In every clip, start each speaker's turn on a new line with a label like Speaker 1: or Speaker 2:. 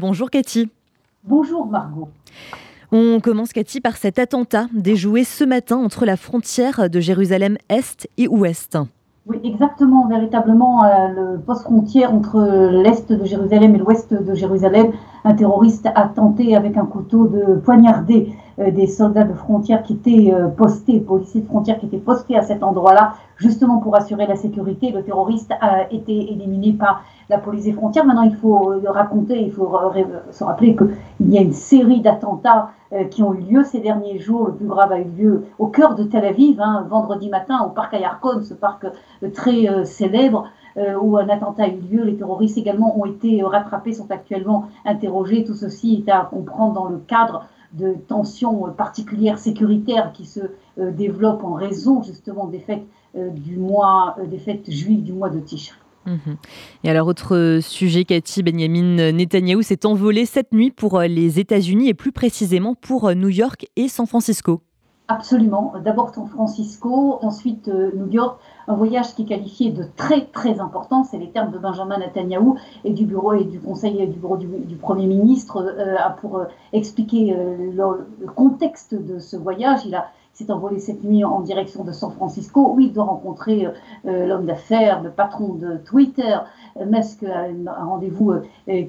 Speaker 1: Bonjour Cathy.
Speaker 2: Bonjour Margot.
Speaker 1: On commence Cathy par cet attentat déjoué ce matin entre la frontière de Jérusalem-Est et Ouest.
Speaker 2: Oui, exactement, véritablement, euh, le poste frontière entre l'Est de Jérusalem et l'Ouest de Jérusalem, un terroriste a tenté avec un couteau de poignarder euh, des soldats de frontière qui étaient euh, postés, policiers de frontière qui étaient postés à cet endroit-là, justement pour assurer la sécurité. Le terroriste a été éliminé par la police des frontières. Maintenant, il faut raconter, il faut se rappeler qu'il y a une série d'attentats qui ont eu lieu ces derniers jours. Le plus grave a eu lieu au cœur de Tel Aviv, hein, vendredi matin, au parc Ayarkon, ce parc très célèbre. où un attentat a eu lieu. Les terroristes également ont été rattrapés, sont actuellement interrogés. Tout ceci est à comprendre dans le cadre de tensions particulières sécuritaires qui se euh, développent en raison justement des fêtes euh, du mois, euh, des fêtes juives du mois de Tishri.
Speaker 1: Mhm. Et alors, autre sujet, Cathy Benjamin Netanyahu s'est envolé cette nuit pour les États-Unis et plus précisément pour New York et San Francisco.
Speaker 2: Absolument. D'abord San Francisco, ensuite euh, New York, un voyage qui est qualifié de très très important, c'est les termes de Benjamin Netanyahu et du bureau et du conseil du bureau du, Premier ministre euh, pour euh, expliquer le, contexte de ce voyage. Il a s'est envolé cette nuit en direction de San Francisco où il doit rencontrer l'homme d'affaires, le patron de Twitter. Musk a un rendez-vous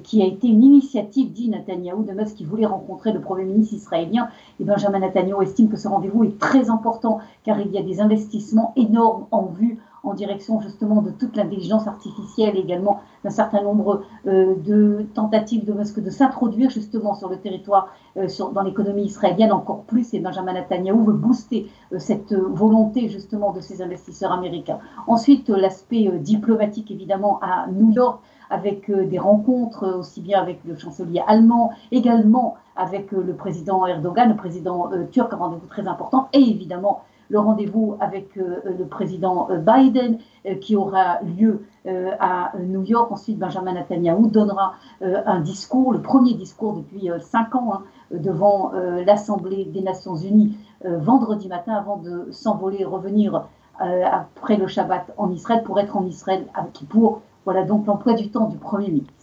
Speaker 2: qui a été une initiative, dit Netanyahu, de Musk qui voulait rencontrer le Premier ministre israélien. Et Benjamin Netanyahu estime que ce rendez-vous est très important car il y a des investissements énormes en vue en direction justement de toute l'intelligence artificielle, également d'un certain nombre euh, de tentatives de Musk de s'introduire justement sur le territoire, euh, dans l'économie israélienne encore plus. Et Benjamin Netanyahu veut booster euh, cette volonté justement de ces investisseurs américains. Ensuite, l'aspect diplomatique évidemment à New York avec des rencontres aussi bien avec le chancelier allemand, également avec le président Erdogan, le président turc, un rendez-vous très important, et évidemment le rendez-vous avec euh, le président euh, Biden euh, qui aura lieu à New York. Ensuite, Benjamin Netanyahu donnera un discours, le premier discours depuis cinq ans, hein, devant l'Assemblée des Nations Unies vendredi matin avant de s'envoler, revenir après le Shabbat en Israël pour être en Israël pour voilà donc l'emploi du temps du Premier ministre.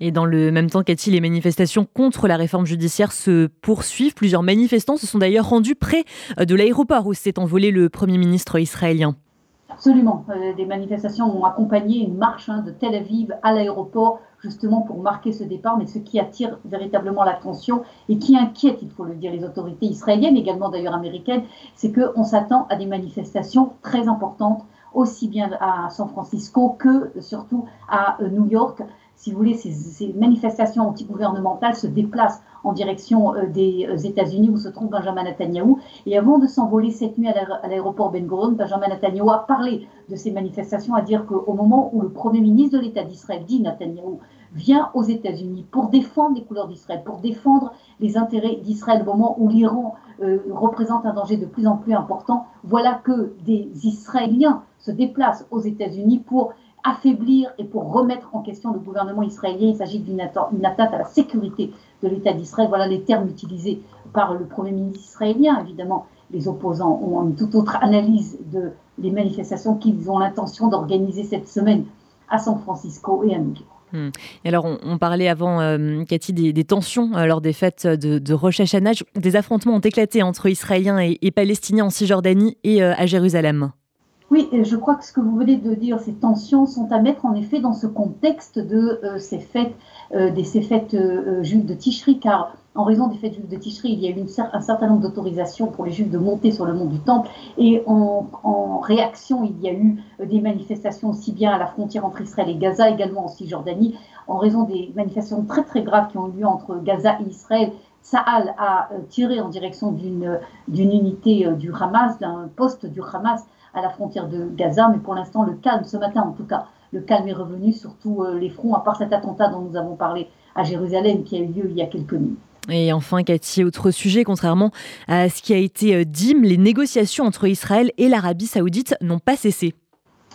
Speaker 1: Et dans le même temps, Cathy, les manifestations contre la réforme judiciaire se poursuivent. Plusieurs manifestants se sont d'ailleurs rendus près euh, de l'aéroport où s'est envolé le Premier ministre israélien.
Speaker 2: Absolument. Euh, des manifestations ont accompagné une marche hein, de Tel Aviv à l'aéroport, justement pour marquer ce départ. Mais ce qui attire véritablement l'attention et qui inquiète, il faut le dire, les autorités israéliennes, également d'ailleurs américaines, c'est qu'on s'attend à des manifestations très importantes, aussi bien à San Francisco que surtout à euh, New York si vous voulez, ces, manifestations antigouvernementales se déplacent en direction euh, des euh, États-Unis où se trouve Benjamin Netanyahu. Et avant de s'envoler cette nuit à l'aéroport Ben Gurion, Benjamin Netanyahu a parlé de ces manifestations, à dire qu'au moment où le Premier ministre de l'État d'Israël, dit Netanyahu, vient aux États-Unis pour défendre les couleurs d'Israël, pour défendre les intérêts d'Israël au moment où l'Iran euh, représente un danger de plus en plus important, voilà que des Israéliens se déplacent aux États-Unis pour affaiblir et pour remettre en question le gouvernement israélien. Il s'agit d'une attaque à la sécurité de l'État d'Israël. Voilà les termes utilisés par le Premier ministre israélien. Évidemment, les opposants ont une toute autre analyse de les manifestations qu'ils ont l'intention d'organiser cette semaine à San Francisco et à New.
Speaker 1: Hmm. Et alors, on, parlait avant, euh, Cathy, des, tensions euh, lors des fêtes de, de Rosh Hashanah. Des affrontements ont éclaté entre Israéliens et, Palestiniens en Cisjordanie et euh, à Jérusalem.
Speaker 2: Oui, je crois que ce que vous venez de dire, ces tensions sont à mettre en effet dans ce contexte de euh, ces fêtes, euh, des ces fêtes euh, juives de Tishri, car en raison des fêtes juives de Tishri, il y a eu un certain nombre d'autorisations pour les juifs de monter sur le mont du Temple, et en, en, réaction, il y a eu des manifestations aussi bien à la frontière entre Israël et Gaza, également en Cisjordanie, en raison des manifestations très très graves qui ont eu lieu entre Gaza et Israël. Saal a tiré en direction d'une unité du Hamas, d'un poste du Hamas à la frontière de Gaza, mais pour l'instant, le calme, ce matin en tout cas, le calme est revenu sur tous euh, les fronts, à part cet attentat dont nous avons parlé à Jérusalem qui a eu lieu il y a quelques minutes.
Speaker 1: Et enfin, Cathy, autre sujet, contrairement à ce qui a été euh, dit, les négociations entre Israël et l'Arabie saoudite n'ont pas cessé.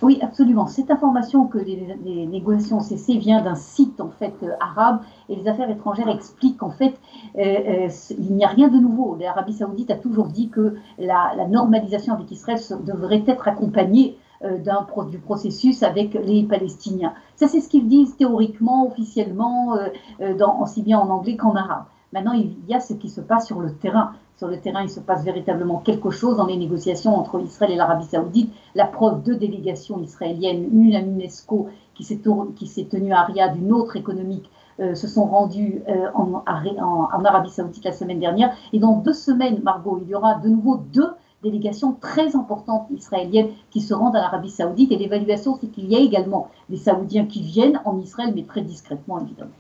Speaker 2: Oui, absolument. Cette information que les, négociations ont cessé vient d'un site en fait euh, arabe et les affaires étrangères expliquent qu'en fait euh, euh, il n'y a rien de nouveau. L'Arabie saoudite a toujours dit que la, normalisation avec Israël devrait être accompagnée du processus avec les Palestiniens. Ça, c'est ce qu'ils disent théoriquement, officiellement, dans, aussi bien en anglais qu'en arabe. Maintenant, il y a ce qui se passe sur le terrain. Sur le terrain, il se passe véritablement quelque chose dans les négociations entre Israël et l'Arabie saoudite. La preuve, deux délégations israéliennes, une à l'UNESCO qui s'est tenue à Riyad, une autre économique, euh, se sont rendues euh, en, Arabie saoudite la semaine dernière. Et dans deux semaines, Margot, il y aura de nouveau deux délégations très importantes israéliennes qui se rendent à l'Arabie saoudite. Et l'évaluation, c'est qu'il y a également des Saoudiens qui viennent en Israël, mais très discrètement, évidemment.